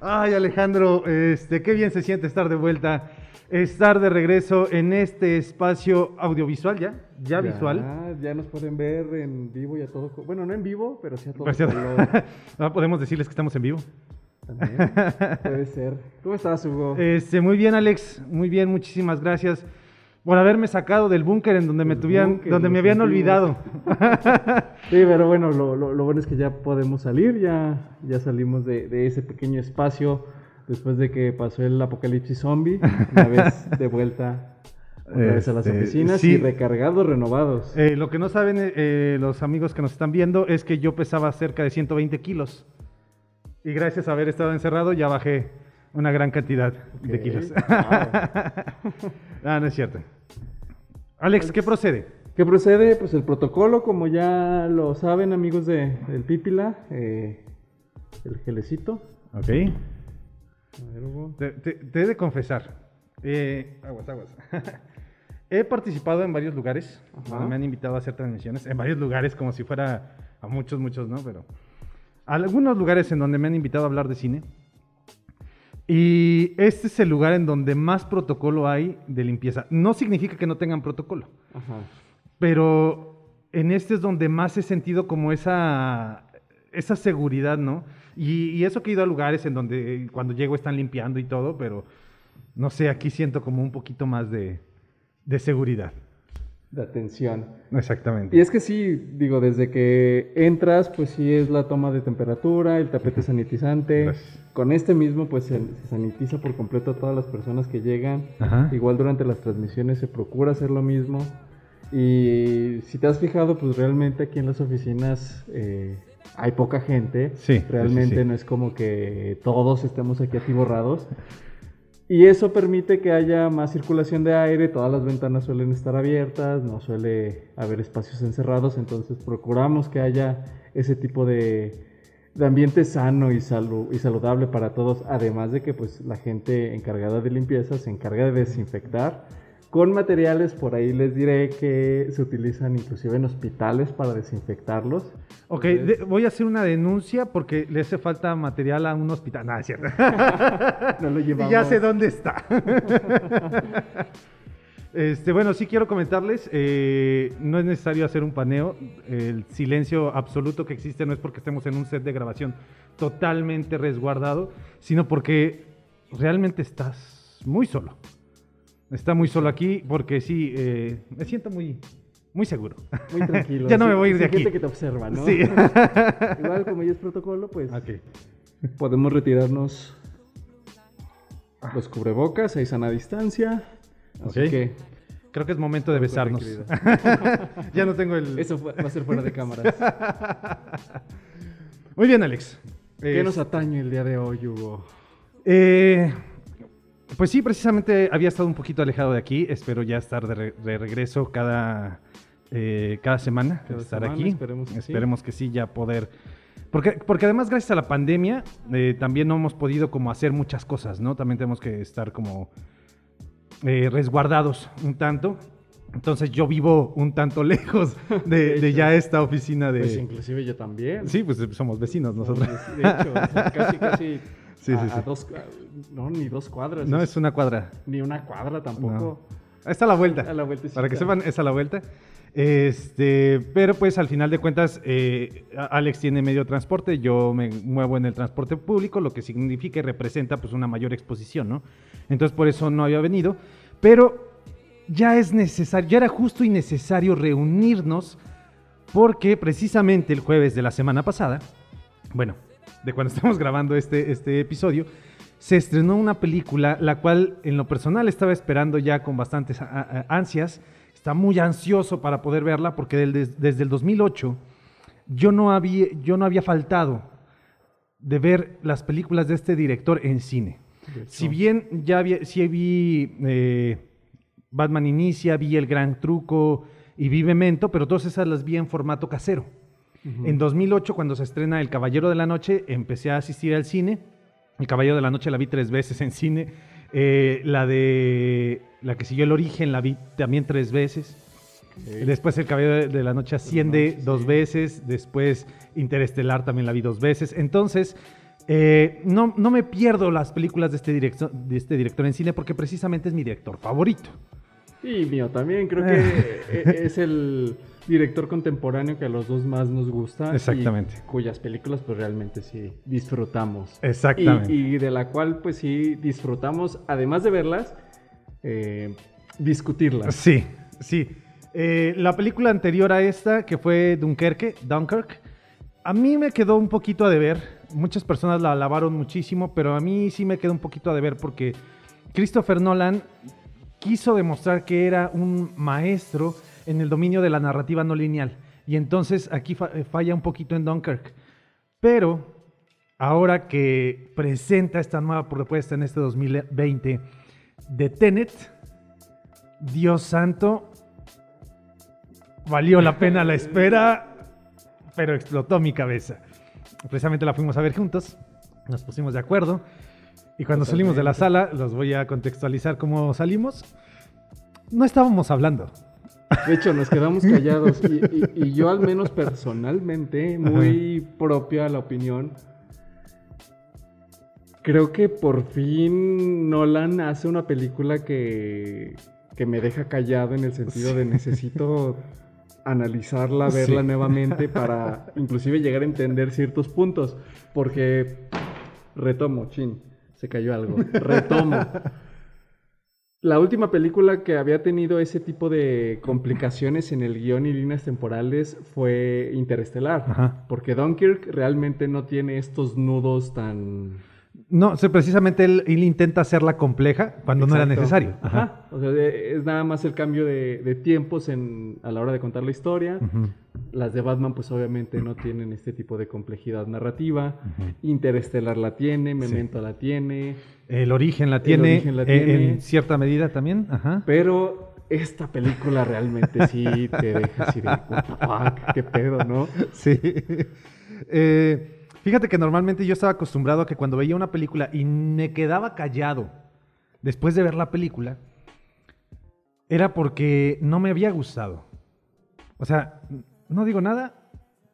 Ay, Alejandro, este, qué bien se siente estar de vuelta, estar de regreso en este espacio audiovisual ya, ya, visual. Ya nos pueden ver en vivo y a todo. Bueno, no en vivo, pero sí a todo. Pues ya-. Ah, podemos decirles que estamos en vivo. También puede ser. ¿Cómo estás, Hugo? Este, muy bien, Alex, muy bien, muchísimas gracias por haberme sacado del búnker en donde me tuvieran, búnker, donde me habían olvidado. Sí, pero bueno, lo, lo- lo bueno es que ya podemos salir, ya, ya salimos de, de ese pequeño espacio después de que pasó el apocalipsis zombie, una vez de vuelta otra vez a las Este, oficinas sí. y recargados, renovados. Eh, lo que no saben eh, eh, los amigos que nos están viendo es que yo pesaba cerca de 120 kilos. Y gracias a haber estado encerrado ya bajé una gran cantidad de Ok, kilos. wow. ah, no es cierto. Alex, ¿qué procede? ¿Qué procede? Pues el protocolo, como ya lo saben amigos de, del Pípila, eh, el gelecito. Ok. A ver, Hugo. Te, te- te he de confesar. eh, aguas, aguas. he participado en varios lugares me han invitado a hacer transmisiones. En varios lugares, como si fuera a muchos, muchos, ¿no? Pero algunos lugares en donde me han invitado a hablar de cine. Y este es el lugar en donde más protocolo hay de limpieza. No significa que no tengan protocolo, Ajá. pero en este es donde más he sentido como esa, esa seguridad, ¿no? Y, y eso que he ido a lugares en donde cuando llego están limpiando y todo, pero no sé, aquí siento como un poquito más de, de seguridad. De atención. Exactamente. Y es que sí, digo, desde que entras, pues sí es la toma de temperatura, el tapete sanitizante. Gracias. Con este mismo, pues se, se sanitiza por completo a todas las personas que llegan. Ajá. Igual durante las transmisiones se procura hacer lo mismo. Y si te has fijado, pues realmente aquí en las oficinas eh, hay poca gente. Sí, Realmente sí, sí. no es como que todos estemos aquí atiborrados. Y eso permite que haya más circulación de aire, todas las ventanas suelen estar abiertas, no suele haber espacios encerrados, entonces procuramos que haya ese tipo de, ambiente sano y saludable para todos, además de que pues la gente encargada de limpieza se encarga de desinfectar con materiales, por ahí les diré que se utilizan inclusive en hospitales para desinfectarlos. Ok, Entonces- de- voy a hacer una denuncia porque le hace falta material a un hospital. No, es cierto. No lo Y llevamos. ya sé dónde está. Este, bueno, sí quiero comentarles, eh, no es necesario hacer un paneo, el silencio absoluto que existe no es porque estemos en un set de grabación totalmente resguardado, sino porque realmente estás muy solo. Está muy solo aquí porque sí, eh, me siento muy, muy seguro. Muy tranquilo. Ya no me voy a ir de hay gente aquí. que te observa, ¿no? Sí. Igual como ya es protocolo, pues Ok. podemos retirarnos los cubrebocas, hay sana distancia. Así que Creo que es momento de besarnos. ya no tengo el... eso va a ser fuera de cámaras. Muy bien, Alex. ¿Qué nos atañe el día de hoy, Hugo? Eh, pues sí, precisamente había estado un poquito alejado de aquí. Espero ya estar de, re- de regreso cada, eh, cada semana. Cada estar semana, aquí. esperemos que sí. Esperemos que sí, ya poder. Porque, porque además, gracias a la pandemia, eh, también no hemos podido como hacer muchas cosas, ¿no? También tenemos que estar como eh, resguardados un tanto. Entonces yo vivo un tanto lejos de, De de hecho. ya esta oficina de... Pues inclusive yo también. Sí, pues somos vecinos nosotros. De hecho, o sea, casi, casi Sí, a, sí, a sí. dos, no, ni dos cuadras. No, es una cuadra. Ni una cuadra tampoco. Está a la vuelta. A la vueltecita. Para que sepan, es a la vuelta. Este, pero pues al final de cuentas, eh, Alex tiene medio transporte, yo me muevo en el transporte público, lo que significa y representa pues una mayor exposición, ¿no? Entonces por eso no había venido, pero ya es necesario, ya era justo y necesario reunirnos porque precisamente el jueves de la semana pasada, bueno, de cuando estamos grabando este, este episodio, se estrenó una película la cual en lo personal estaba esperando ya con bastantes ansias. Está muy ansioso para poder verla porque desde el 2008 yo no, había, yo no había faltado de ver las películas de este director en cine. Si bien ya vi, sí vi eh, Batman Inicia, vi El Gran Truco y vi Memento, pero todas esas las vi en formato casero. En 2008, cuando se estrena El Caballero de la Noche, empecé a asistir al cine. El Caballero de la Noche la vi tres veces en cine. Eh, la de la que siguió El Origen la vi también tres veces. Después El Caballero de la Noche asciende dos veces. Después Interestelar también la vi dos veces. Entonces, eh, no, no me pierdo las películas de este, director, de este director en cine porque precisamente es mi director favorito. Y mío también, creo que e- es el director contemporáneo que a los dos más nos gusta. Exactamente. y cuyas películas pues realmente sí disfrutamos. Exactamente. Y, y de la cual pues sí disfrutamos, además de verlas, eh, discutirlas. Sí, sí. Eh, la película anterior a esta, que fue Dunkerque, Dunkirk, a mí me quedó un poquito a deber. Muchas personas la alabaron muchísimo, pero a mí sí me quedó un poquito a deber porque Christopher Nolan quiso demostrar que era un maestro en el dominio de la narrativa no lineal. Y entonces aquí eh, falla un poquito en Dunkirk. Pero ahora que presenta esta nueva propuesta en este 2020 de Tenet, Dios santo, valió la pena la espera, pero explotó mi cabeza. Precisamente la fuimos a ver juntos, nos pusimos de acuerdo y cuando salimos de la sala, los voy a contextualizar cómo salimos, no estábamos hablando. De hecho, nos quedamos callados. Y, y- y yo, al menos personalmente, muy propia la opinión. Creo que por fin Nolan hace una película que, que me deja callado en el sentido de necesito analizarla, verla Sí. nuevamente para inclusive llegar a entender ciertos puntos. Porque retomo, chin, se cayó algo. Retomo. La última película que había tenido ese tipo de complicaciones en el guion y líneas temporales fue Interestelar. Ajá. Porque Dunkirk realmente no tiene estos nudos tan... No, precisamente él, él intenta hacerla compleja cuando no era necesario. Ajá. O sea, es nada más el cambio de, de tiempos en, a la hora de contar la historia. Las de Batman, pues obviamente no tienen este tipo de complejidad narrativa. Interestelar la tiene, Memento la tiene. El origen la tiene, origen la eh, tiene. en cierta medida también. Ajá. Pero esta película realmente sí te deja así de, what the fuck, qué pedo, ¿no? Sí. Eh, fíjate que normalmente yo estaba acostumbrado a que cuando veía una película y me quedaba callado después de ver la película, era porque no me había gustado. O sea, no digo nada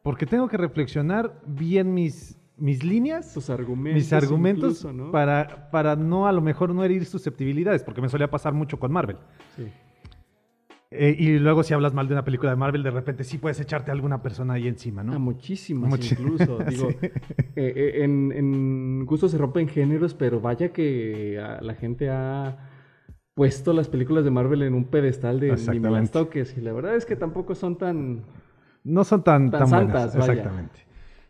porque tengo que reflexionar bien mis, mis líneas, Tus argumentos. mis argumentos incluso, ¿no? para, para no a lo mejor no herir susceptibilidades, porque me solía pasar mucho con Marvel. Sí. Eh, y luego si hablas mal de una película de Marvel, de repente sí puedes echarte a alguna persona ahí encima, ¿no? Ah, muchísimas incluso. Digo, Sí. eh, eh, en, en gusto se rompen géneros, pero vaya que la gente ha puesto las películas de Marvel en un pedestal de ni me las toques. Y la verdad es que tampoco son tan... no son tan, Tan tan, buenas. vaya. Exactamente.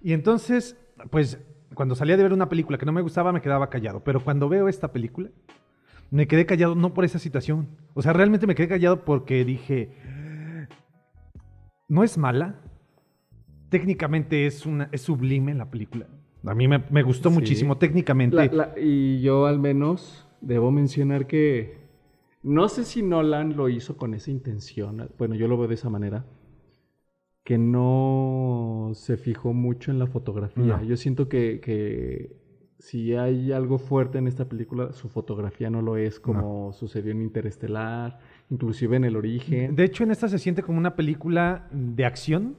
Y entonces, pues, cuando salía de ver una película que no me gustaba, me quedaba callado. Pero cuando veo esta película, me quedé callado no por esa situación. O sea, realmente me quedé callado porque dije, no es mala. Técnicamente es, una, es sublime la película. A mí me, me gustó Sí. muchísimo técnicamente. La- la- y yo al menos debo mencionar que no sé si Nolan lo hizo con esa intención, bueno, yo lo veo de esa manera, que no se fijó mucho en la fotografía. No. Yo siento que, que si hay algo fuerte en esta película, su fotografía no lo es como sucedió en Interestelar, inclusive en El Origen. De hecho, en esta se siente como una película de acción,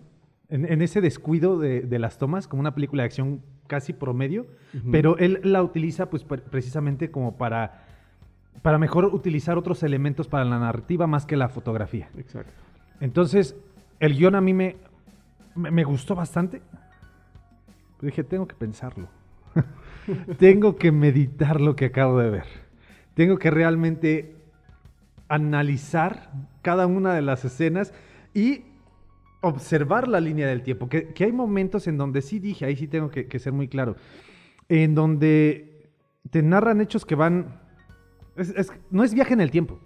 en, en ese descuido de, de las tomas, como una película de acción casi promedio, pero él la utiliza pues pre- precisamente como para, para mejor utilizar otros elementos para la narrativa más que la fotografía. Exacto. Entonces, el guion a mí me, me, me gustó bastante. Pero dije, tengo que pensarlo. tengo que meditar lo que acabo de ver. Tengo que realmente analizar cada una de las escenas y observar la línea del tiempo. Que, hay momentos en donde sí dije, ahí sí tengo que, ser muy claro, en donde te narran hechos que van... no es viaje en el tiempo,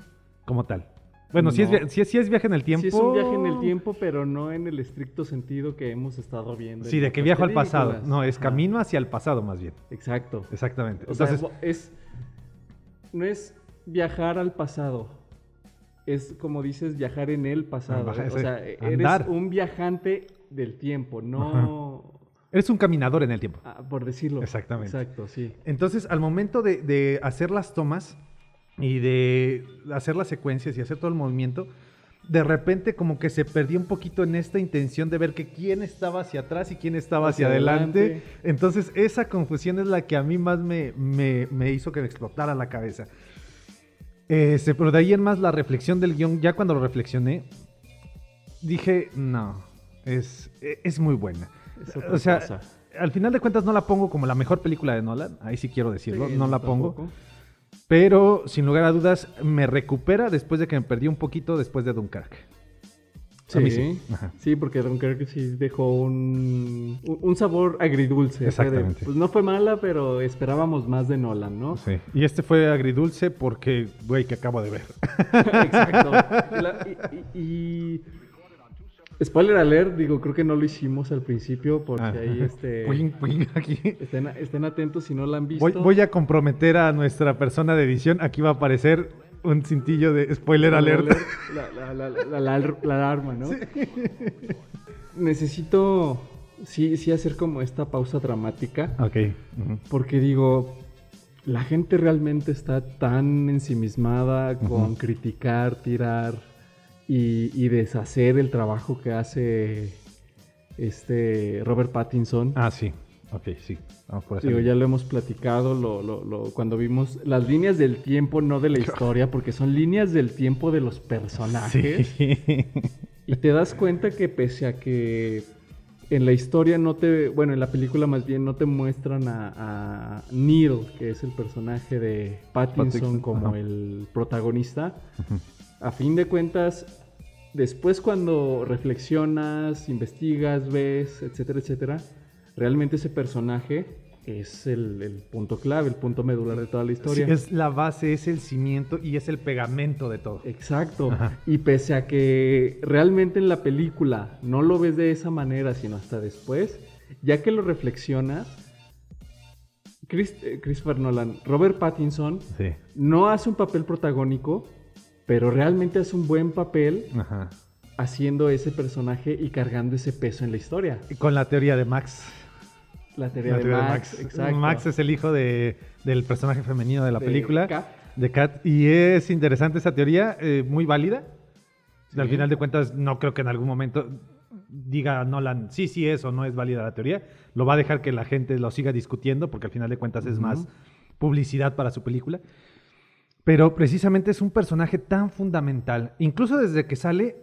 como tal. Bueno, sí, es, No. via- sí es- sí es viaje en el tiempo. Sí es un viaje en el tiempo, pero no en el estricto sentido que hemos estado viendo. en Sí, de que viajo al pasado. No, es camino hacia el pasado más bien. Exacto. Exactamente. O sea, Entonces, es. No es viajar al pasado. Es como dices, viajar en el pasado. O sea, eres andar. un viajante del tiempo, no. eres un caminador en el tiempo. ah, por decirlo. Exactamente. Exacto, sí. Entonces, al momento de, de hacer las tomas y de hacer las secuencias y hacer todo el movimiento, de repente como que se perdió un poquito en esta intención de ver que quién estaba hacia atrás y quién estaba hacia, Hacia adelante. adelante. Entonces esa confusión es la que a mí más me, me- me hizo que me explotara la cabeza. Este, pero de ahí en más la reflexión del guion, ya cuando lo reflexioné, dije, no, es, es muy buena. Es O sea, cosa. al final de cuentas no la pongo como la mejor película de Nolan, ahí sí quiero decirlo, Sí, no la pongo. Pero sin lugar a dudas me recupera después de que me perdí un poquito después de Dunkirk. A mí sí. Sí, sí, porque Dunkirk sí dejó un, un, sabor agridulce. de, Exactamente. pues no fue mala, pero esperábamos más de Nolan, ¿no? Sí. Y este fue agridulce porque, güey, que acabo de ver. Exacto. La- y- y- y- Spoiler alert, digo, creo que no lo hicimos al principio porque Ah. ahí este, Wing, wing, aquí. estén, estén atentos si no la han visto. Voy, voy a comprometer a nuestra persona de edición. Aquí va a aparecer un cintillo de spoiler alert. La, la, la, la, la- la alarma, ¿no? Necesito sí, sí hacer como esta pausa dramática. Ok. Porque digo, la gente realmente está tan ensimismada con criticar, tirar y, y deshacer el trabajo que hace este Robert Pattinson. Ah, sí. Ok, sí. Vamos por esa Digo, ya lo hemos platicado lo, lo- lo- cuando vimos las líneas del tiempo, no de la historia, porque son líneas del tiempo de los personajes. Sí. Y te das cuenta que pese a que en la historia no te, bueno, en la película más bien no te muestran a, a Neil, que es el personaje de Pattinson, Pattinson, como ajá. el protagonista, Ujú. A fin de cuentas, después cuando reflexionas, investigas, ves, etcétera, etcétera, realmente ese personaje es el, el punto clave, el punto medular de toda la Sí, historia. es la base, es el cimiento y es el pegamento de todo. Exacto. Ajá. Y pese a que realmente en la película no lo ves de esa manera, sino hasta después, ya que lo reflexionas, Chris- eh, Christopher Nolan, Robert Pattinson, Sí. no hace un papel protagónico, pero realmente hace un buen papel Ajá. haciendo ese personaje y cargando ese peso en la historia. Y Con la teoría de Max. La teoría, La de, teoría Max, exacto. Max es el hijo de- del personaje femenino de la De película. Kat. De Kat. Y es interesante esa teoría, eh, muy válida. Sí. Al final de cuentas, no creo que en algún momento diga Nolan, sí, sí es o no es válida la teoría. Lo va a dejar que la gente lo siga discutiendo, porque al final de cuentas es Ujú. más publicidad para su película. Pero precisamente es un personaje tan fundamental. Incluso desde que sale,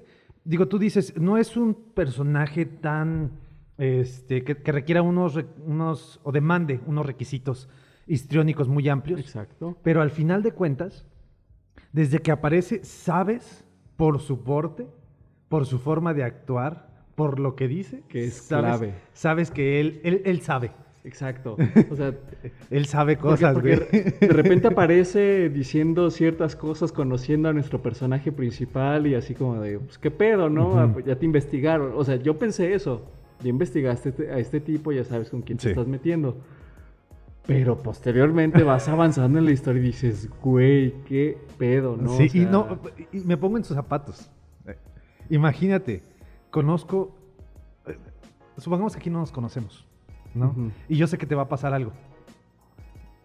digo, tú dices, no es un personaje tan, este, que, que requiera unos, unos, o demande unos requisitos histriónicos muy amplios. Exacto. Pero al final de cuentas, desde que aparece, sabes por su porte, por su forma de actuar, por lo que dice, Que es sabes, clave. Sabes que él, él, él sabe. Exacto. O sea, Él sabe cosas, porque güey. de repente aparece diciendo ciertas cosas, conociendo a nuestro personaje principal y así como de, pues qué pedo, ¿no? Ah, pues, ya te investigaron. O sea, yo pensé eso. Ya investigaste este- a este tipo, ya sabes con quién te estás metiendo. Pero posteriormente vas avanzando en la historia y dices, güey, qué pedo, ¿no? sí, O sea, y, no, y me pongo en sus zapatos. Imagínate, conozco, eh, supongamos que aquí no nos conocemos, ¿no? Y yo sé que te va a pasar algo.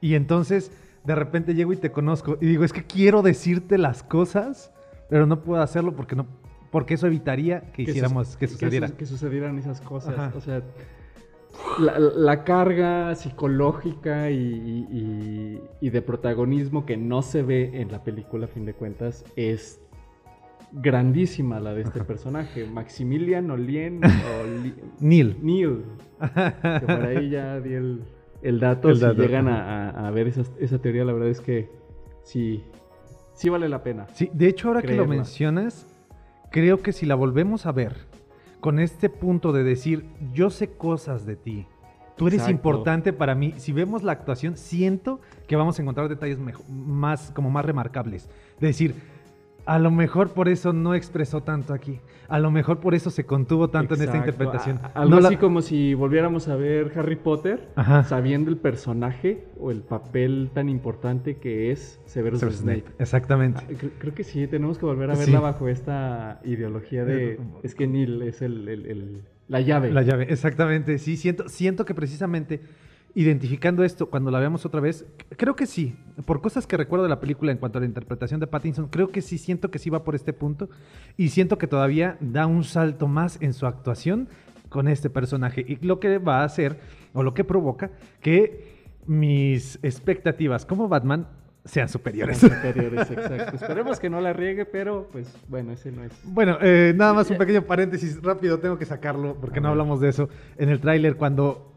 Y entonces, de repente llego y te conozco y digo, es que quiero decirte las cosas, pero no puedo hacerlo porque no, porque eso evitaría que que hiciéramos, que sucediera. su- Que, sucedieran esas cosas. Ajá. O sea, la, la carga psicológica y- y- y de protagonismo que no se ve en la película, a fin de cuentas, es grandísima la de este personaje. Maximilian Olien o Li- Neil. Neil. Que por ahí ya di el, el dato. El si dato, llegan a, a- ver esas- esa teoría, la verdad es que sí, sí vale la pena. Sí, de hecho, ahora que lo mencionas, creo que si la volvemos a ver con este punto de decir, yo sé cosas de ti, tú eres Exacto. importante para mí, si vemos la actuación, siento que vamos a encontrar detalles más, como más remarcables. De decir, a lo mejor por eso no expresó tanto aquí, a lo mejor por eso se contuvo tanto en esta interpretación. A- algo No la- así como si volviéramos a ver Harry Potter, Ajá. sabiendo el personaje o el papel tan importante que es Severus Severus Snape. Snape, Exactamente. Ah, cre- creo que sí, tenemos que volver a Sí. verla bajo esta ideología de... Es que Neil es el, el- el- la llave. La llave, exactamente. Sí, siento, siento que precisamente identificando esto cuando la veamos otra vez, creo que sí. Por cosas que recuerdo de la película en cuanto a la interpretación de Pattinson, creo que sí siento que sí va por este punto y siento que todavía da un salto más en su actuación con este personaje y lo que va a hacer o lo que provoca que mis expectativas como Batman sean superiores. superiores, exacto. Esperemos que no la riegue, pero pues bueno, ese no es. Bueno, eh, nada más un pequeño paréntesis rápido, tengo que sacarlo porque no hablamos de eso. En el tráiler cuando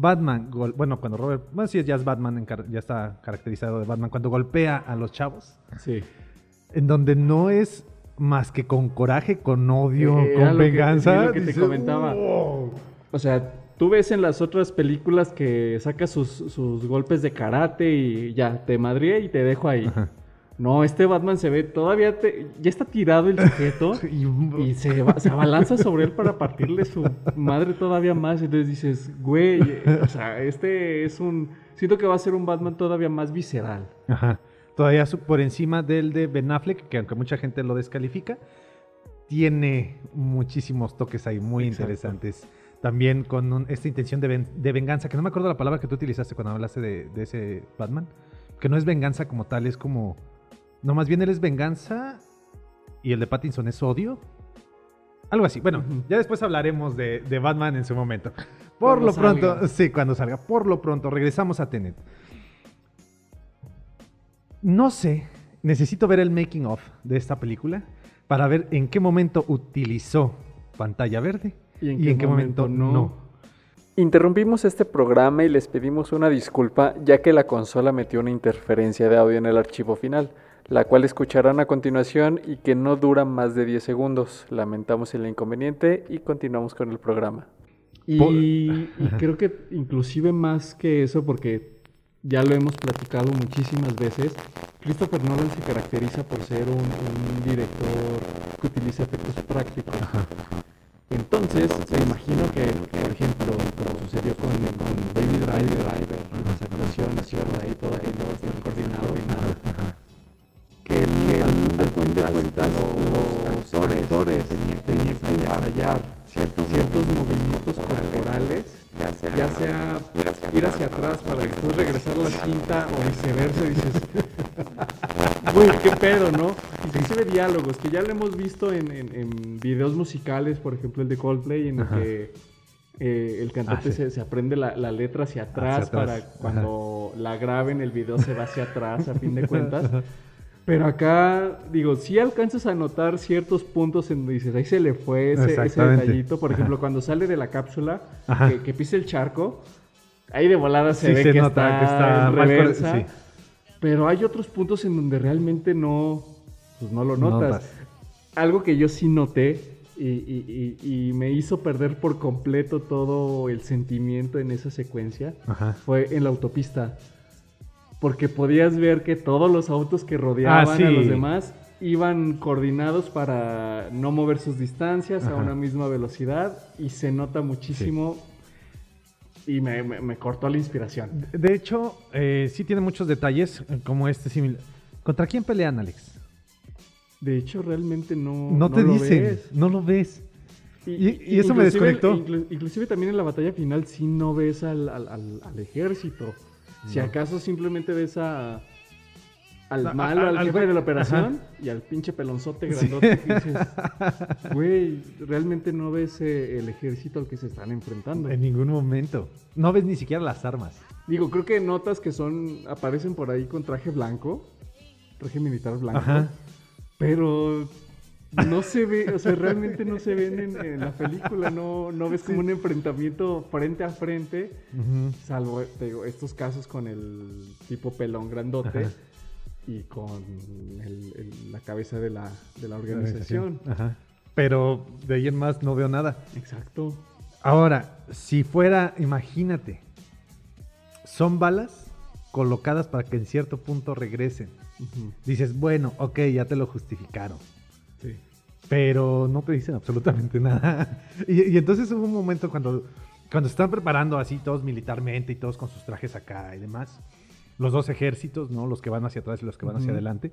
Batman, bueno, cuando Robert, bueno, sí, ya es Batman, ya está caracterizado de Batman, cuando golpea a los chavos. Sí. En donde no es más que con coraje, con odio, eh, con venganza. Que, te comentaba. O sea, tú ves en las otras películas que saca sus, golpes de karate y ya, te madría y te dejo ahí. No, este Batman se ve todavía, ya está tirado el sujeto y se, se, abalanza sobre él para partirle su madre todavía más. Entonces dices, güey, o sea, este es un, siento que va a ser un Batman todavía más visceral. Ajá. Todavía por encima del de Ben Affleck, que aunque mucha gente lo descalifica, tiene muchísimos toques ahí muy interesantes también con esta intención de, venganza, que no me acuerdo la palabra que tú utilizaste cuando hablaste de, ese Batman, que no es venganza como tal, es como, no, más bien él es venganza y el de Pattinson es odio. Algo así. Bueno, ya después hablaremos de, Batman en su momento. Por lo pronto, sí, cuando salga. Por lo pronto, regresamos a Tenet. No sé, necesito ver el making of de esta película para ver en qué momento utilizó pantalla verde ¿Y en qué, momento, no? Interrumpimos este programa y les pedimos una disculpa ya que la consola metió una interferencia de audio en el archivo final, la cual escucharán a continuación y que no dura más de 10 segundos. Lamentamos el inconveniente y continuamos con el programa. Y, creo que inclusive más que eso, porque ya lo hemos platicado muchísimas veces, Christopher Nolan se caracteriza por ser un, director que utiliza efectos prácticos. Entonces, se imagino que, por ejemplo, como sucedió con, con Baby Driver, Driver las actuaciones, ahí todo aquello fin de cuentas los actores que hallar ciertos, ciertos movimientos corporales, ya sea, ya sea ir hacia atrás para después regresar la cinta o viceversa, dices, Uy, qué pedo, ¿no? Inclusive diálogos, que ya lo hemos visto en, en, videos musicales, por ejemplo el de Coldplay, en el que eh, el cantante ah, se, aprende la, letra hacia atrás, para cuando la graben el video se va hacia atrás, a fin de cuentas. Pero acá, digo, si alcanzas a notar ciertos puntos en donde dices, ahí se le fue ese, detallito. Por ejemplo, cuando sale de la cápsula, que, que, pisa el charco, ahí de volada se ve que, está que, está en reversa. Pero hay otros puntos en donde realmente no, pues no lo notas. Algo que yo sí noté y, me hizo perder por completo todo el sentimiento en esa secuencia fue en la autopista. Porque podías ver que todos los autos que rodeaban ah, a los demás iban coordinados para no mover sus distancias a una misma velocidad y se nota muchísimo y me, cortó la inspiración. De hecho, eh, sí tiene muchos detalles eh, como este similar. ¿Contra quién pelean, Alex? De hecho, realmente no. No te dicen, no lo ves. Y, eso me desconectó. inclusive también en la batalla final sí no ves al, al, ejército. Si acaso simplemente ves a, al malo, al, jefe de la operación y al pinche pelonzote grandote que dices, güey, realmente no ves eh, el ejército al que se están enfrentando. En ningún momento. No ves ni siquiera las armas. Digo, creo que notas que son, aparecen por ahí con traje blanco, traje militar blanco, pero no se ve, o sea, realmente no se ven en, la película, no, no ves como un enfrentamiento frente a frente, salvo digo, estos casos con el tipo pelón grandote y con la cabeza de la, organización. Pero de ahí en más no veo nada. Exacto. Ahora, si fuera, imagínate, son balas colocadas para que en cierto punto regresen. Dices, bueno, ok, ya te lo justificaron. Pero no te dicen absolutamente nada. y, y, entonces hubo un momento cuando, cuando están preparando así todos militarmente y todos con sus trajes acá y demás los dos ejércitos, ¿no? Los que van hacia atrás y los que van hacia adelante.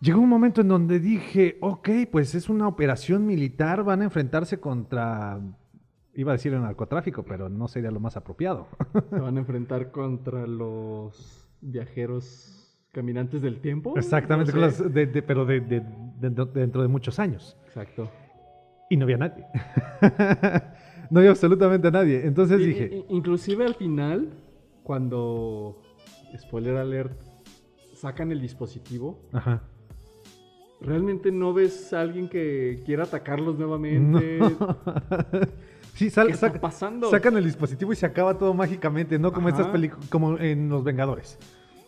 Llegó un momento en donde dije, ok, pues es una operación militar, van a enfrentarse contra Iba a decir el narcotráfico, pero no sería lo más apropiado. Se van a enfrentar contra los viajeros caminantes del tiempo. Exactamente, No sé. de- de- pero de- de- dentro, dentro de muchos años. Exacto. Y no había nadie. no había absolutamente nadie. Entonces Y- dije, inclusive al final, cuando, spoiler alert, sacan el dispositivo, ajá. realmente no ves a alguien que quiera atacarlos nuevamente. sí, sal- ¿Qué está sac- pasando? sacan el dispositivo y se acaba todo mágicamente, no como Ajá. estas películas, como en Los Vengadores.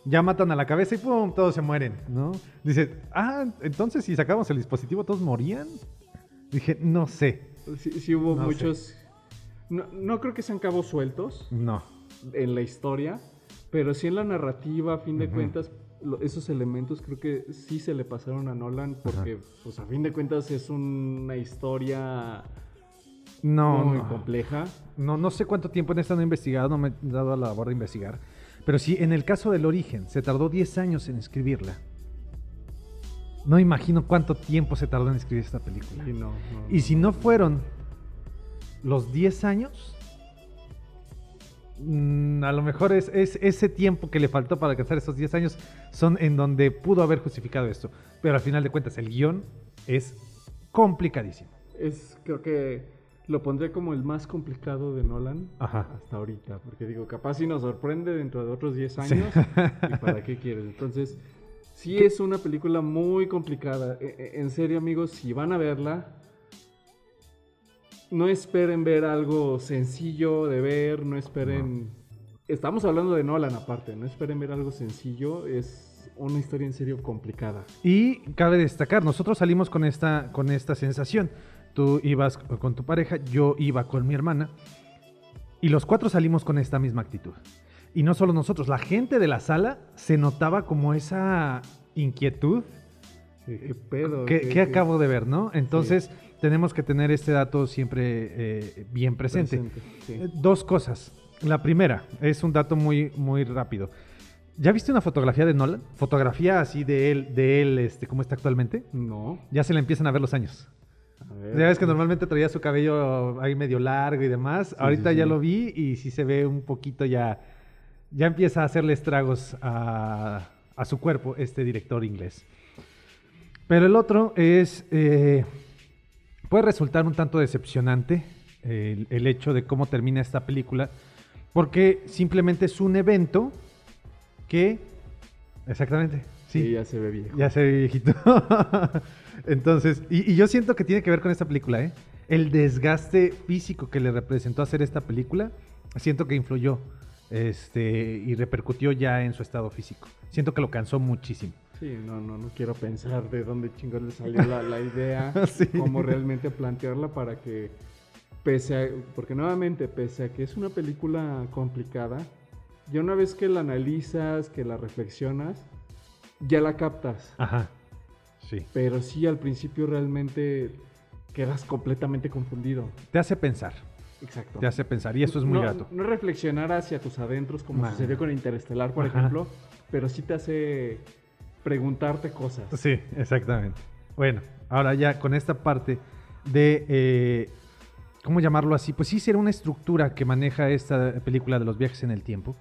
Ya matan a la cabeza y pum, todos se mueren, ¿no? Dice, ah, entonces si sacamos el dispositivo, ¿todos morían? Dije, no sé. Sí, sí hubo No muchos... No, no creo que sean cabos sueltos No. en la historia, pero sí en la narrativa, a fin de cuentas, esos elementos creo que sí se le pasaron a Nolan porque, pues a fin de cuentas es una historia No, muy no. compleja. No, no sé cuánto tiempo en esta no he investigado, no me he dado a la labor de investigar. Pero sí, en el caso del origen, se tardó 10 años en escribirla. No imagino cuánto tiempo se tardó en escribir esta película. Y, no, no, Y si no fueron los 10 años, mm, a lo mejor es, es ese tiempo que le faltó para alcanzar esos 10 años son en donde pudo haber justificado esto. Pero al final de cuentas, el guion es complicadísimo. Es, creo que lo pondré como el más complicado de Nolan Ajá. hasta ahorita, porque digo, capaz si nos sorprende dentro de otros 10 Sí. años, ¿y para qué quieres? Entonces, sí es una película muy complicada. E- e- En serio, amigos, si van a verla, no esperen ver algo sencillo de ver, no esperen... Estamos hablando de Nolan aparte, no esperen ver algo sencillo, es una historia en serio complicada. Y cabe destacar, nosotros salimos con esta, con esta sensación. Tú ibas con tu pareja, yo iba con mi hermana. Y los cuatro salimos con esta misma actitud. Y no solo nosotros, la gente de la sala se notaba como esa inquietud. ¿Qué pedo? ¿Qué, ¿Qué- acabo de ver, no? Entonces, tenemos que tener este dato siempre eh, bien presente. sí. Eh, Dos cosas. La primera es un dato muy, muy rápido. ¿Ya viste una fotografía de Nolan? Fotografía así de él, de él, este, cómo está actualmente. No. Ya se le empiezan a ver los años. Ver. Ya ves que normalmente traía su cabello ahí medio largo y demás. Ahorita sí, ya sí. lo vi y sí se ve un poquito ya. Ya empieza a hacerle estragos a, a su cuerpo este director inglés. Pero el otro es. eh, puede resultar un tanto decepcionante el, el hecho de cómo termina esta película. Porque simplemente es un evento que. Exactamente. Sí, Sí, ya se ve viejo. ya se ve viejito. Entonces, y, y yo siento que tiene que ver con esta película, ¿eh? El desgaste físico que le representó hacer esta película, siento que influyó este, y repercutió ya en su estado físico. Siento que lo cansó muchísimo. Sí, no, no, no quiero pensar de dónde chingón le salió la, la idea, Sí. cómo realmente plantearla para que, pese a, porque nuevamente, pese a que es una película complicada, ya una vez que la analizas, que la reflexionas, ya la captas. Ajá. Sí. Pero sí, al principio realmente quedas completamente confundido. Te hace pensar, Exacto. te hace pensar, y eso es muy no, grato. No reflexionar hacia tus adentros como sucedió con Interestelar, por Ajá. ejemplo, pero sí te hace preguntarte cosas. Sí, exactamente. Bueno, ahora ya con esta parte de, eh, ¿cómo llamarlo así? Pues sí, será una estructura que maneja esta película de los viajes en el tiempo.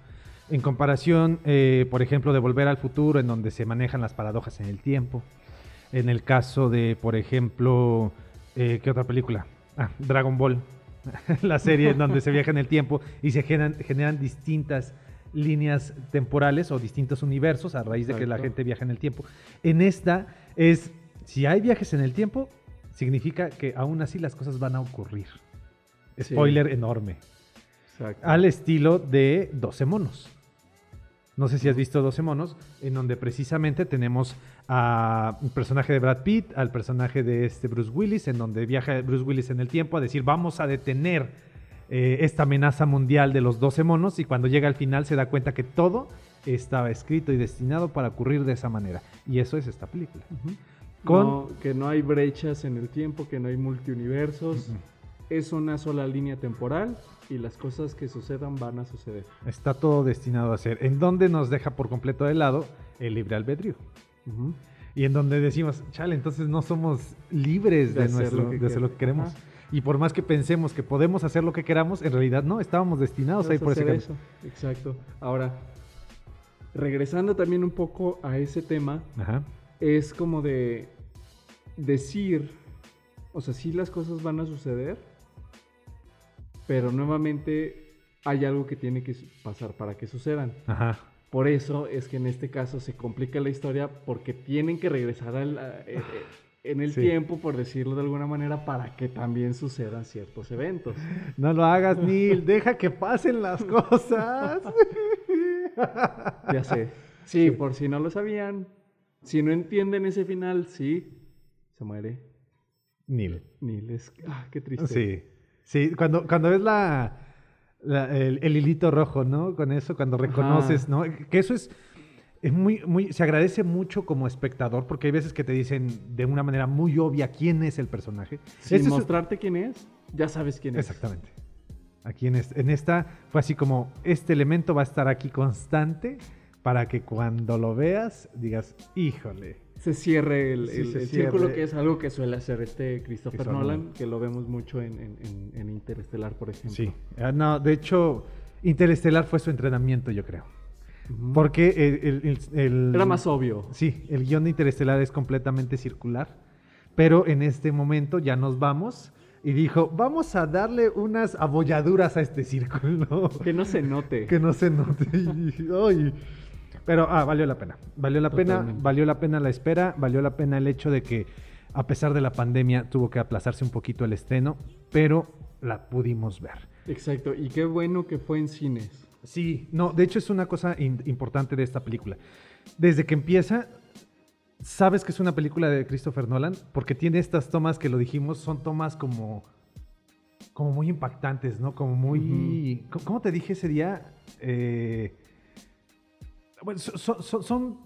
En comparación, eh, por ejemplo, de Volver al Futuro, en donde se manejan las paradojas en el tiempo. En el caso de, por ejemplo, eh, ¿qué otra película? Ah, Dragon Ball, la serie en donde se viaja en el tiempo y se generan, generan distintas líneas temporales o distintos universos a raíz de que la gente viaja en el tiempo. En esta es, si hay viajes en el tiempo, significa que aún así las cosas van a ocurrir. Sí. Spoiler enorme. Exacto. Al estilo de 12 monos. No sé si has visto 12 monos, en donde precisamente tenemos a un personaje de Brad Pitt, al personaje de este Bruce Willis, en donde viaja Bruce Willis en el tiempo a decir, vamos a detener eh, esta amenaza mundial de los 12 monos, y cuando llega al final se da cuenta que todo estaba escrito y destinado para ocurrir de esa manera. Y eso es esta película. Ujú. Con- No, que no hay brechas en el tiempo, que no hay multiuniversos. Es una sola línea temporal y las cosas que sucedan van a suceder. Está todo destinado a ser. En donde nos deja por completo de lado el libre albedrío. Y en donde decimos, chale, entonces no somos libres de, hacer nuestro, lo que de hacer lo que queremos. Ajá. Y por más que pensemos que podemos hacer lo que queramos, en realidad no, estábamos destinados a ir por ese camino. eso. Exacto. Ahora, regresando también un poco a ese tema, Ajá. es como de decir, o sea, sí las cosas van a suceder, pero nuevamente hay algo que tiene que pasar para que sucedan. Ajá. Por eso es que en este caso se complica la historia porque tienen que regresar al- a- e- e- en el Sí. tiempo, por decirlo de alguna manera, para que también sucedan ciertos eventos. No lo hagas, Neil, deja que pasen las cosas. Ya sé. Sí, por si no lo sabían, si no entienden ese final, sí, se muere Neil. Neil. Es, ah, qué triste. Sí, sí, cuando, cuando ves la, la- el, el hilito rojo, ¿no? Con eso, cuando reconoces, Ajá. ¿no? Que eso es, es muy, muy, se agradece mucho como espectador, porque hay veces que te dicen de una manera muy obvia quién es el personaje. Sin Este es- mostrarte quién es, ya sabes quién es. Exactamente. Aquí en, este- en esta fue así como, este elemento va a estar aquí constante para que cuando lo veas digas, híjole. Se cierre el, Sí, el- se el cierre. círculo, que es algo que suele hacer este Christopher Nolan, Nolan. que lo vemos mucho en, en, en- Interestelar, por ejemplo. Sí. Ah, No, de hecho, Interestelar fue su entrenamiento, yo creo. Porque el, el- Era más obvio. Sí, el guion de Interestelar es completamente circular, pero en este momento ya nos vamos y dijo, vamos a darle unas abolladuras a este círculo, Que no se note. que no se note. Y. Pero ah, valió la pena, valió la pena, valió la pena la espera, valió la pena el hecho de que a pesar de la pandemia tuvo que aplazarse un poquito el estreno, pero la pudimos ver. Exacto. Y qué bueno que fue en cines. Sí, no, de hecho es una cosa in- importante de esta película. Desde que empieza, sabes que es una película de Christopher Nolan porque tiene estas tomas que lo dijimos, son tomas como, como muy impactantes, ¿no? Como muy... ¿Cómo- ¿Cómo te dije ese día? Eh, bueno, so- so- so- son,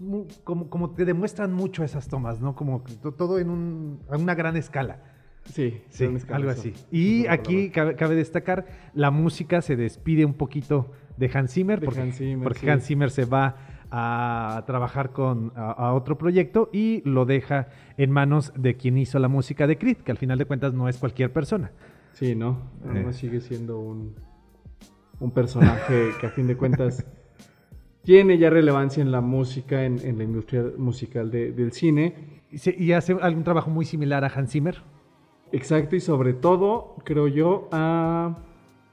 como, como te demuestran mucho esas tomas, ¿no? Como todo en un- a una gran escala. Sí, Sí, algo así. Y aquí cabe, cabe destacar, la música se despide un poquito de Hans Zimmer, De porque, Hans Zimmer, porque sí. Hans Zimmer se va a trabajar con, a, a otro proyecto y lo deja en manos de quien hizo la música de Creed, que al final de cuentas no es cualquier persona. Sí, ¿no? Eh. sigue siendo un, un personaje que a fin de cuentas tiene ya relevancia en la música, en, en la industria musical de- del cine. Y, se- y hace algún trabajo muy similar a Hans Zimmer. Exacto, y sobre todo, creo yo, a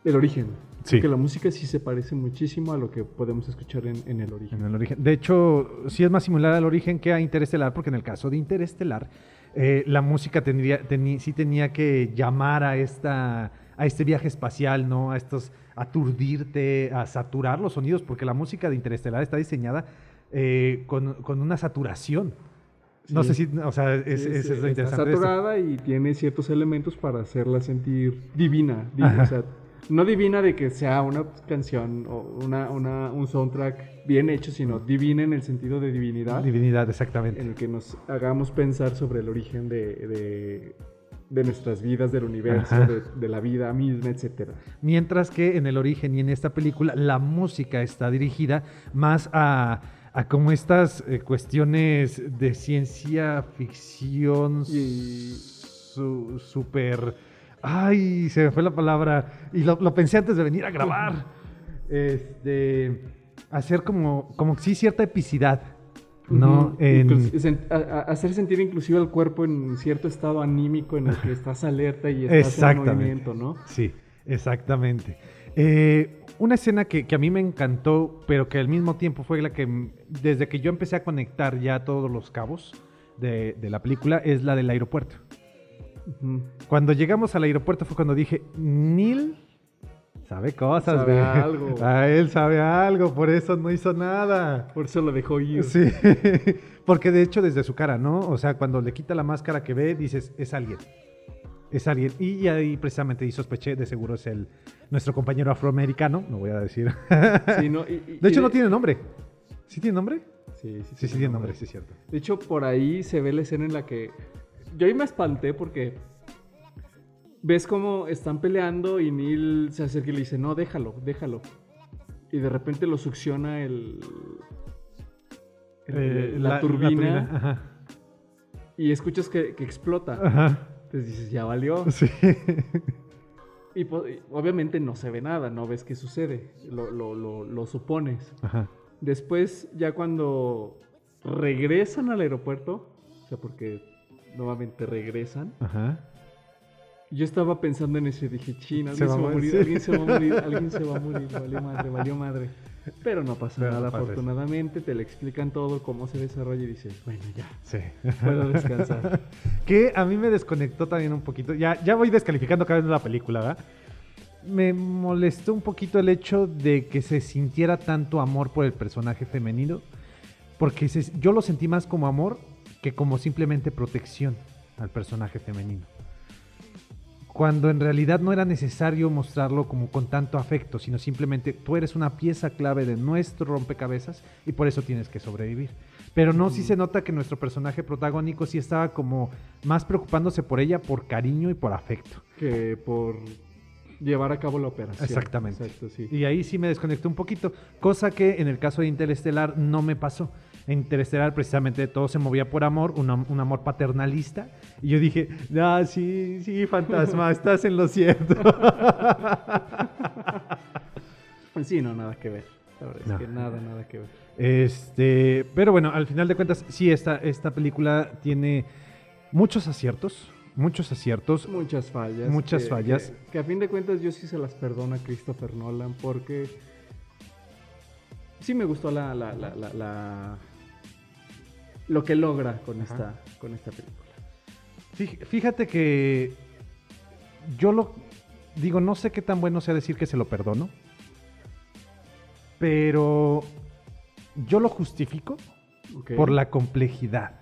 el origen. Sí. Porque la música sí se parece muchísimo a lo que podemos escuchar en, en el origen. En el origen. De hecho, sí es más similar al origen que a Interestelar, porque en el caso de Interestelar, eh, la música tendría, teni- sí tenía que llamar a, esta, a este viaje espacial, ¿no? A estos, aturdirte, a saturar los sonidos, porque la música de Interestelar está diseñada eh, con, con una saturación. No Sí. sé si, o sea, es, Sí, es- es lo está interesante. de esto. saturada y tiene ciertos elementos para hacerla sentir divina. di- Ajá. o sea, no divina de que sea una canción o una, una- un soundtrack bien hecho, sino divina en el sentido de divinidad, Divinidad, exactamente. en el que nos hagamos pensar sobre el origen de, de- de nuestras vidas, del universo, de, de la vida misma, etcétera. Mientras que en el origen y en esta película la música está dirigida más a, a como estas eh, cuestiones de ciencia ficción Y- su- súper... Ay, se me fue la palabra. Y lo, lo pensé antes de venir a grabar. Este, hacer como, como sí cierta epicidad, ¿no? En- hacer sentir inclusive al cuerpo en cierto estado anímico en el que estás alerta y estás en movimiento, ¿no? Sí, exactamente. Eh, una escena que, que a mí me encantó, pero que al mismo tiempo fue la que, desde que yo empecé a conectar ya todos los cabos de, de la película, es la del aeropuerto. Cuando llegamos al aeropuerto fue cuando dije, Neil sabe cosas, Sabe güey. algo. A él sabe algo, por eso no hizo nada. Por eso lo dejó ir. Sí, porque de hecho desde su cara, ¿no? O sea, cuando le quita la máscara que ve, dices, es alguien. Es alguien. Y ahí precisamente y sospeché, de seguro es el nuestro compañero afroamericano, no voy a decir. Sí, no, y- y- De hecho y no tiene nombre. ¿Sí tiene nombre? Sí, sí, Sí, sí tiene nombre, sí es cierto. De hecho, por ahí se ve la escena en la que. Yo ahí me espanté porque. Ves cómo están peleando y Neil se acerca y le dice: No, déjalo, déjalo. Y de repente lo succiona el. el- Eh, la, turbina, y escuchas que, que explota. Ajá. Entonces dices, ya valió. Sí. Y, po- y obviamente no se ve nada, no ves qué sucede, lo, lo- lo- lo supones. Ajá. Después, ya cuando regresan al aeropuerto, o sea, porque nuevamente regresan, Ajá. Yo estaba pensando en eso y dije, china, alguien se va a morir, morir". alguien se va a morir, alguien se va a morir, valió madre, valió madre. Pero no pasa Pero nada, afortunadamente, te le explican todo, cómo se desarrolla y dices, bueno, ya, Sí. puedo descansar. que a mí me desconectó también un poquito. Ya, ya voy descalificando cada vez la película, ¿verdad? Me molestó un poquito el hecho de que se sintiera tanto amor por el personaje femenino. Porque se- yo lo sentí más como amor que como simplemente protección al personaje femenino. Cuando en realidad no era necesario mostrarlo como con tanto afecto, sino simplemente tú eres una pieza clave de nuestro rompecabezas y por eso tienes que sobrevivir. Pero no, sí se nota que nuestro personaje protagónico sí estaba como más preocupándose por ella por cariño y por afecto. que por llevar a cabo la operación. Exactamente. Exacto, sí. Y ahí sí me desconecté un poquito, cosa que en el caso de Interestelar no me pasó. En Interestelar precisamente todo se movía por amor, un, am- un amor paternalista. Y yo dije, ah, sí, sí, fantasma, estás en lo cierto. Sí, no, nada que ver. La verdad No. es que nada, nada que ver. Este, pero bueno, al final de cuentas, sí, esta, esta película tiene muchos aciertos, muchos aciertos. Muchas fallas. Muchas que- fallas. Que, que a fin de cuentas yo sí se las perdono a Christopher Nolan porque sí me gustó la, la, la, la- la- lo que logra con Ajá. esta, con esta película. Fí- Fíjate que yo lo digo, no sé qué tan bueno sea decir que se lo perdono, pero yo lo justifico por la complejidad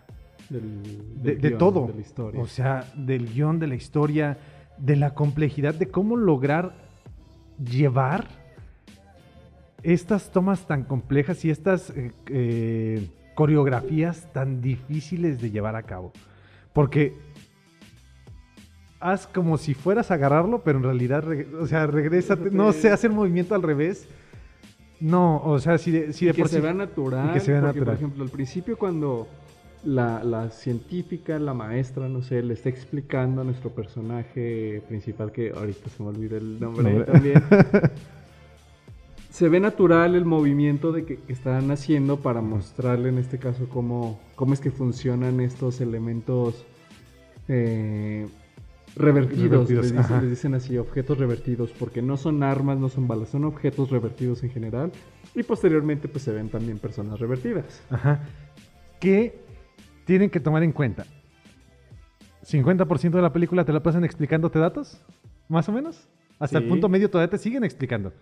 Del- de, del de guion, todo. De la historia. O sea, del guion, de la historia, de la complejidad, de cómo lograr llevar estas tomas tan complejas y estas eh, eh, coreografías tan difíciles de llevar a cabo. Porque haz como si fueras a agarrarlo, pero en realidad, o sea, regresa, no sé, hacer el movimiento al revés. No, o sea, si de, si de que por se sí- vea natural. que se vea porque, natural. por ejemplo, al principio cuando la, la científica, la maestra, no sé, le está explicando a nuestro personaje principal, que ahorita se me olvida el nombre Nombre. también, se ve natural el movimiento de que, que están haciendo para mostrarle en este caso cómo, cómo es que funcionan estos elementos eh, revertidos, Revertidos, les, dicen, así, objetos revertidos, porque no son armas, no son balas, son objetos revertidos en general. Y posteriormente pues se ven también personas revertidas. Ajá. Que tienen que tomar en cuenta. 50% de la película te la pasan explicándote datos, más o menos. Hasta el punto medio todavía te siguen explicando.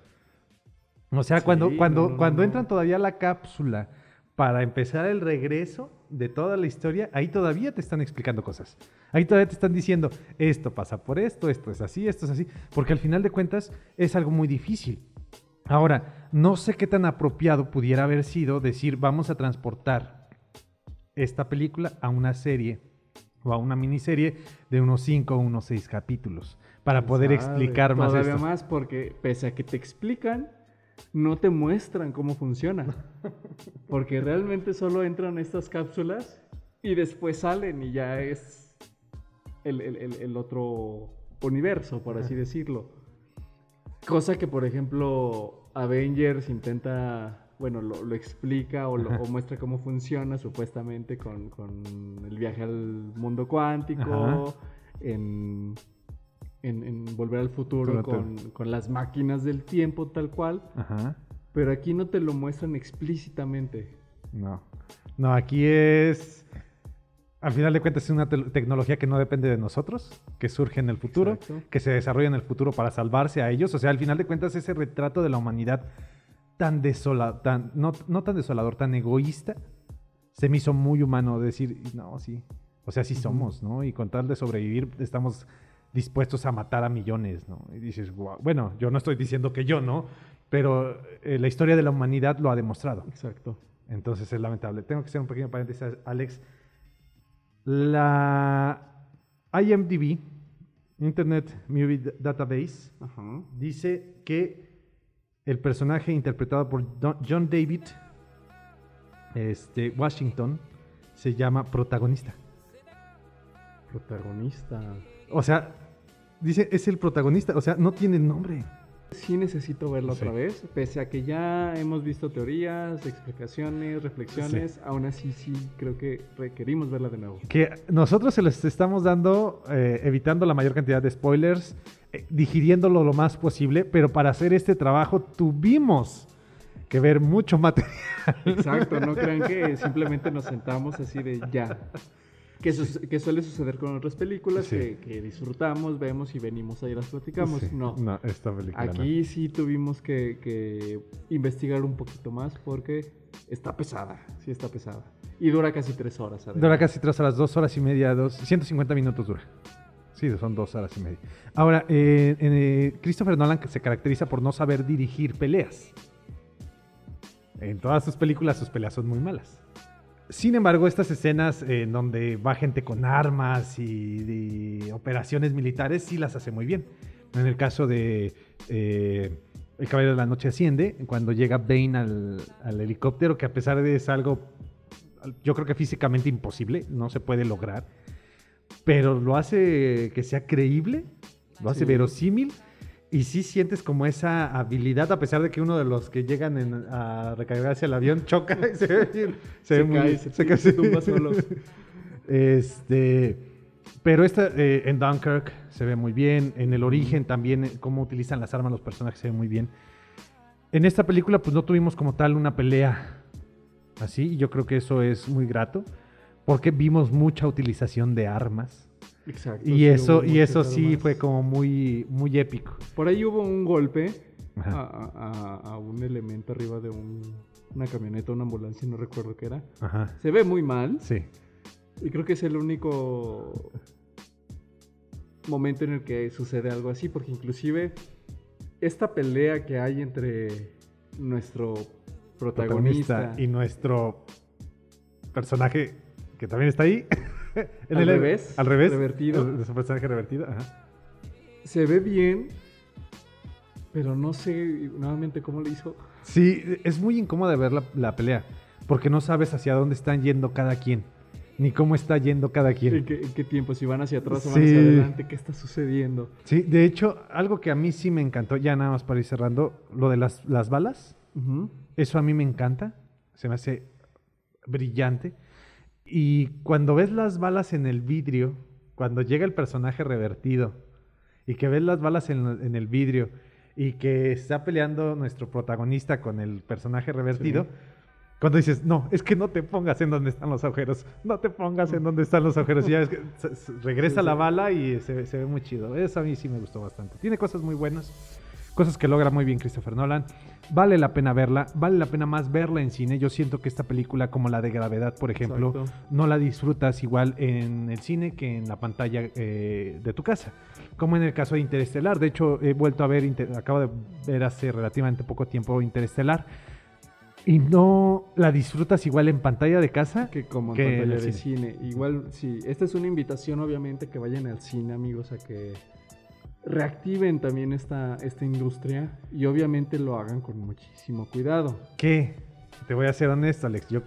O sea, Sí, cuando, cuando, no, no, cuando no. entran todavía a la cápsula para empezar el regreso de toda la historia, ahí todavía te están explicando cosas. Ahí todavía te están diciendo, esto pasa por esto, esto es así, esto es así. Porque al final de cuentas es algo muy difícil. Ahora, no sé qué tan apropiado pudiera haber sido decir, vamos a transportar esta película a una serie o a una miniserie de unos 5 o unos 6 capítulos para poder ¿Sabe? explicar más Todavía esto. más porque pese a que te explican, no te muestran cómo funciona. Porque realmente solo entran estas cápsulas y después salen y ya es el, el- el- el otro universo, por así decirlo. Cosa que, por ejemplo, Avengers intenta, bueno, lo, lo explica o, lo, o muestra cómo funciona supuestamente con, con el viaje al mundo cuántico, Ajá. en, en, en Volver al Futuro con, con las máquinas del tiempo tal cual, Ajá. pero aquí no te lo muestran explícitamente. No. No, aquí es. Al final de cuentas, es una te- tecnología que no depende de nosotros, que surge en el futuro, Exacto. que se desarrolla en el futuro para salvarse a ellos. O sea, al final de cuentas, ese retrato de la humanidad tan desolador, tan, no, no tan desolador, tan egoísta, se me hizo muy humano decir, no, sí. O sea, sí somos, ¿no? Y con tal de sobrevivir, estamos dispuestos a matar a millones, ¿no? Y dices. Bueno, yo no estoy diciendo que yo, ¿no? Pero eh, la historia de la humanidad lo ha demostrado. Exacto. Entonces es lamentable. Tengo que hacer un pequeño paréntesis, Alex. La IMDb, Internet Movie Database, Ajá. dice que el personaje interpretado por Don- John David este, Washington se llama protagonista. Protagonista. O sea, dice, es el protagonista, o sea, no tiene nombre. Sí necesito verlo Sí. otra vez, pese a que ya hemos visto teorías, explicaciones, reflexiones, aún así sí creo que requerimos verla de nuevo. Que nosotros se les estamos dando, eh, evitando la mayor cantidad de spoilers, eh, digiriéndolo lo más posible, pero para hacer este trabajo tuvimos que ver mucho material. Exacto, no crean que simplemente nos sentamos así de ya. Que, su- que suele suceder con otras películas Sí. que, que disfrutamos, vemos y venimos ahí las platicamos. Sí, No. No, esta película no. Aquí sí tuvimos que, que investigar un poquito más porque está pesada, sí está pesada. Y dura casi tres horas. Dura casi tres horas, dos horas y media, dos, 150 minutos dura. Sí, son dos horas y media. Ahora, eh, eh, Christopher Nolan se caracteriza por no saber dirigir peleas. En todas sus películas sus peleas son muy malas. Sin embargo, estas escenas en donde va gente con armas y, y operaciones militares sí las hace muy bien. En el caso de eh, El Caballero de la Noche Asciende, cuando llega Bane al, al helicóptero, que a pesar de es algo, yo creo que físicamente imposible, no se puede lograr, pero lo hace que sea creíble, lo hace Sí. verosímil. Y sí sientes como esa habilidad, a pesar de que uno de los que llegan en- a recargarse el avión choca y se se Se ve muy- cae, se- cae, se tumba solo. Este, pero esta eh, en Dunkirk se ve muy bien, en el origen también eh, cómo utilizan las armas los personajes se ve muy bien. En esta película pues no tuvimos como tal una pelea así, y yo creo que eso es muy grato, porque vimos mucha utilización de armas. Exacto. Y sí, eso, y eso sí fue como muy, muy épico. Por ahí hubo un golpe a, Ajá. a- a- a un elemento arriba de un- una camioneta, una ambulancia, no recuerdo qué era. Ajá. Se ve muy mal Sí. y creo que es el único momento en el que sucede algo así, porque inclusive esta pelea que hay entre nuestro protagonista, Protagonista y nuestro personaje que también está ahí. En Al revés, Al revés. revertido. personaje revertido. Ajá. se ve bien, pero no sé nuevamente cómo le hizo. Sí, es muy incómoda ver la, la pelea, porque no sabes hacia dónde están yendo cada quien, ni cómo está yendo cada quien. ¿En qué, en qué tiempo? Si van hacia atrás o van hacia adelante, ¿qué está sucediendo? Sí, de hecho, algo que a mí sí me encantó, ya nada más para ir cerrando, lo de las, las balas, eso a mí me encanta, se me hace brillante. Y cuando ves las balas en el vidrio, cuando llega el personaje revertido, y que ves las balas en, en el vidrio, y que está peleando nuestro protagonista con el personaje revertido, Sí. cuando dices, no, es que no te pongas en donde están los agujeros, no te pongas en donde están los agujeros, y ya ves que regresa Sí, la bala y se, ve- se ve muy chido. Eso a mí sí me gustó bastante. Tiene cosas muy buenas, cosas que logra muy bien Christopher Nolan. Vale la pena verla, vale la pena más verla en cine. Yo siento que esta película, como la de Gravedad, por ejemplo, Exacto. no la disfrutas igual en el cine que en la pantalla eh, de tu casa. Como en el caso de Interestelar. De hecho, he vuelto a ver, acabo de ver hace relativamente poco tiempo Interestelar. Y no la disfrutas igual en pantalla de casa. Que como en que pantalla cine. Igual, sí, esta es una invitación, obviamente, que vayan al cine, amigos, a que reactiven también esta, esta industria y obviamente lo hagan con muchísimo cuidado. Que, te voy a ser honesto, Alex. Yo,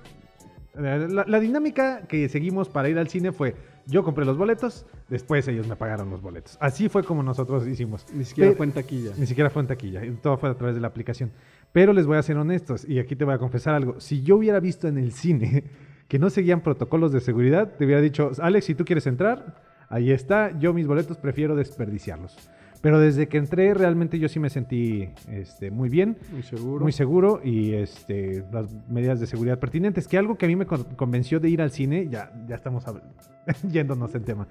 la, la dinámica que seguimos para ir al cine fue: yo compré los boletos, después ellos me pagaron los boletos. Así fue como nosotros hicimos. Ni siquiera Pero- fue en taquilla. Ni siquiera fue en taquilla, todo fue a través de la aplicación. Pero les voy a ser honestos, y aquí te voy a confesar algo. Si yo hubiera visto en el cine que no seguían protocolos de seguridad, te hubiera dicho, Alex, si tú quieres entrar, ahí está, yo mis boletos prefiero desperdiciarlos. Pero desde que entré, realmente yo sí me sentí este, muy bien, Muy seguro. muy seguro y este, las medidas de seguridad pertinentes. Que algo que a mí me con- convenció de ir al cine, ya, ya estamos yéndonos en tema.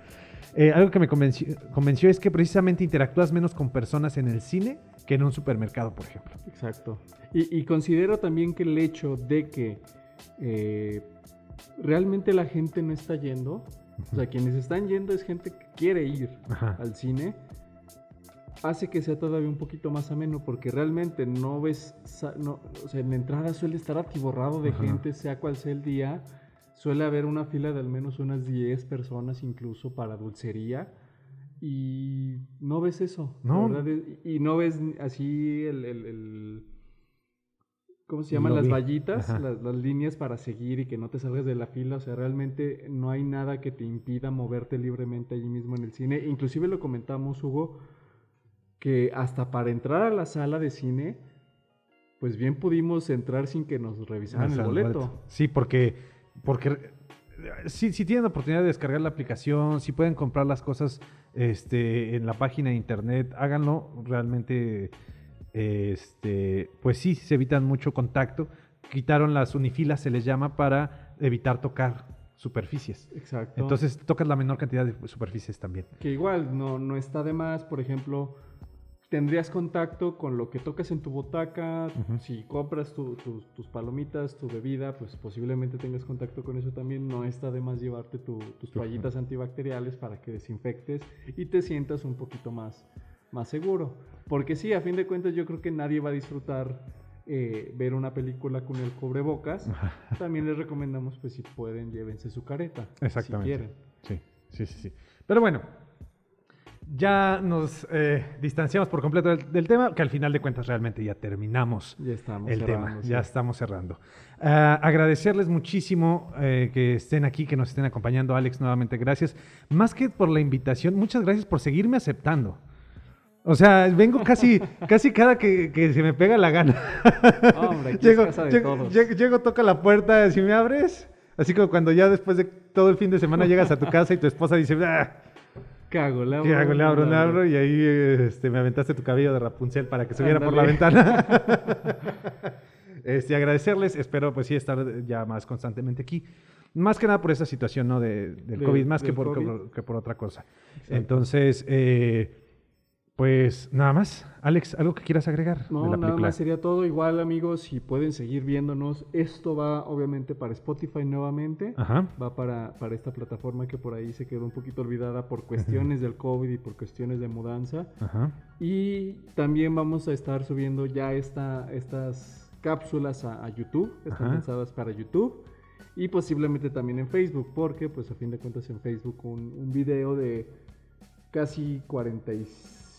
Eh, algo que me convenció, convenció es que precisamente interactúas menos con personas en el cine que en un supermercado, por ejemplo. Exacto. Y, y considero también que el hecho de que eh, realmente la gente no está yendo, o sea, quienes están yendo es gente que quiere ir Ajá. al cine, hace que sea todavía un poquito más ameno porque realmente no ves, no, o sea, en la entrada suele estar atiborrado de Ajá. gente, sea cual sea el día, suele haber una fila de al menos unas 10 personas incluso para dulcería. Y no ves eso. No. verdad y no ves así el, el- el- ¿cómo se llaman? Lo Las vi. vallitas, las, las líneas para seguir y que no te salgas de la fila. O sea, realmente no hay nada que te impida moverte libremente allí mismo en el cine. Inclusive lo comentamos, Hugo, que hasta para entrar a la sala de cine, pues bien pudimos entrar sin que nos revisaran el boleto. Sí, porque, porque eh, si, si tienen la oportunidad de descargar la aplicación, si pueden comprar las cosas este, en la página de internet, háganlo. Realmente, este, pues sí, se evitan mucho contacto. Quitaron las unifilas, se les llama, para evitar tocar superficies. Exacto. Entonces tocas la menor cantidad de superficies también. Que igual no, no está de más, por ejemplo, tendrías contacto con lo que tocas en tu botaca, si compras tu- tu- tus palomitas, tu bebida, pues posiblemente tengas contacto con eso también, no está de más llevarte tu- tus Tu- toallitas antibacteriales para que desinfectes y te sientas un poquito más, más seguro. Porque sí, a fin de cuentas yo creo que nadie va a disfrutar eh, ver una película con el cubrebocas. También les recomendamos, pues si pueden, llévense su careta. Exactamente. Si quieren. Sí, sí, sí, sí. Pero bueno, ya nos eh, distanciamos por completo del, del tema, que al final de cuentas realmente ya terminamos Ya estamos. el tema, ya estamos cerrando. Ah, agradecerles muchísimo eh, que estén aquí, que nos estén acompañando, Alex, nuevamente gracias. Más que por la invitación, muchas gracias por seguirme aceptando. O sea, vengo casi, casi cada que, que se me pega la gana. Hombre, aquí llego, es casa de llego, todos. llego- llego, toca la puerta, si me abres. Así como cuando ya después de todo el fin de semana llegas a tu casa y tu esposa dice, ah, ¿Qué hago? ¿Le ¿qué hago? Le abro, le abro. Y ahí este, me aventaste tu cabello de Rapunzel para que subiera por la ventana. este, agradecerles, espero pues sí estar ya más constantemente aquí. Más que nada por esa situación ¿no? de, del COVID, más que por, que por- que por otra cosa. Exacto. Entonces, eh, pues nada más. Alex, ¿algo que quieras agregar de No, la nada película? más sería todo. Igual, amigos, si pueden seguir viéndonos, esto va obviamente para Spotify nuevamente. Ajá. Va para, para esta plataforma que por ahí se quedó un poquito olvidada por cuestiones del COVID y por cuestiones de mudanza. Ajá. Y también vamos a estar subiendo ya esta, estas cápsulas a, a YouTube. Están pensadas para YouTube. Y posiblemente también en Facebook, porque pues a fin de cuentas en Facebook un, un video de casi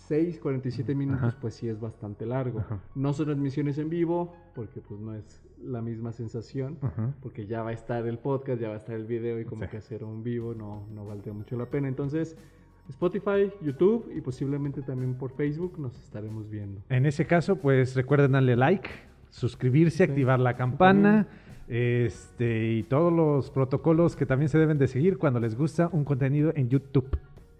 46, 47 minutos, Ajá. pues sí es bastante largo. Ajá. No son transmisiones en vivo, porque pues no es la misma sensación, Ajá. porque ya va a estar el podcast, ya va a estar el video y como Sí. que hacer un vivo no, no valdría mucho la pena. Entonces, Spotify, YouTube y posiblemente también por Facebook nos estaremos viendo. En ese caso, pues recuerden darle like, suscribirse, Sí, activar la campana, este y todos los protocolos que también se deben de seguir cuando les gusta un contenido en YouTube.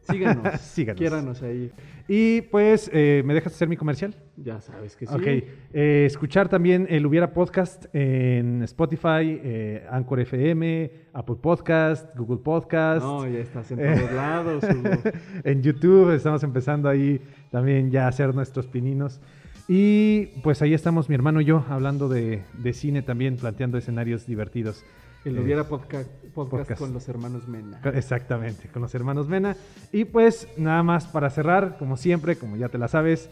Síganos, Síganos. quiéranos ahí. Y pues, eh, ¿me dejas hacer mi comercial? Ya sabes que sí. Ok. Eh, escuchar también el Hubiera Podcast en Spotify, eh, Anchor FM, Apple Podcast, Google Podcast. No, ya estás en todos lados. Hugo. en YouTube estamos empezando ahí también ya a hacer nuestros pininos. Y pues ahí estamos mi hermano y yo hablando de, de cine también, planteando escenarios divertidos. El Eh, hubiera podcast, podcast, podcast. con los hermanos Mena. Exactamente, con los hermanos Mena. Y pues nada más para cerrar, como siempre, como ya te la sabes,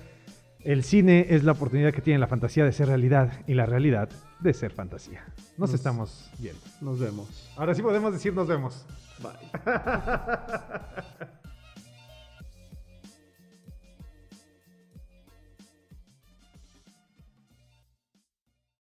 el cine es la oportunidad que tiene la fantasía de ser realidad y la realidad de ser fantasía. Nos Nos- estamos viendo. Nos vemos. Ahora sí podemos decir nos vemos. Bye.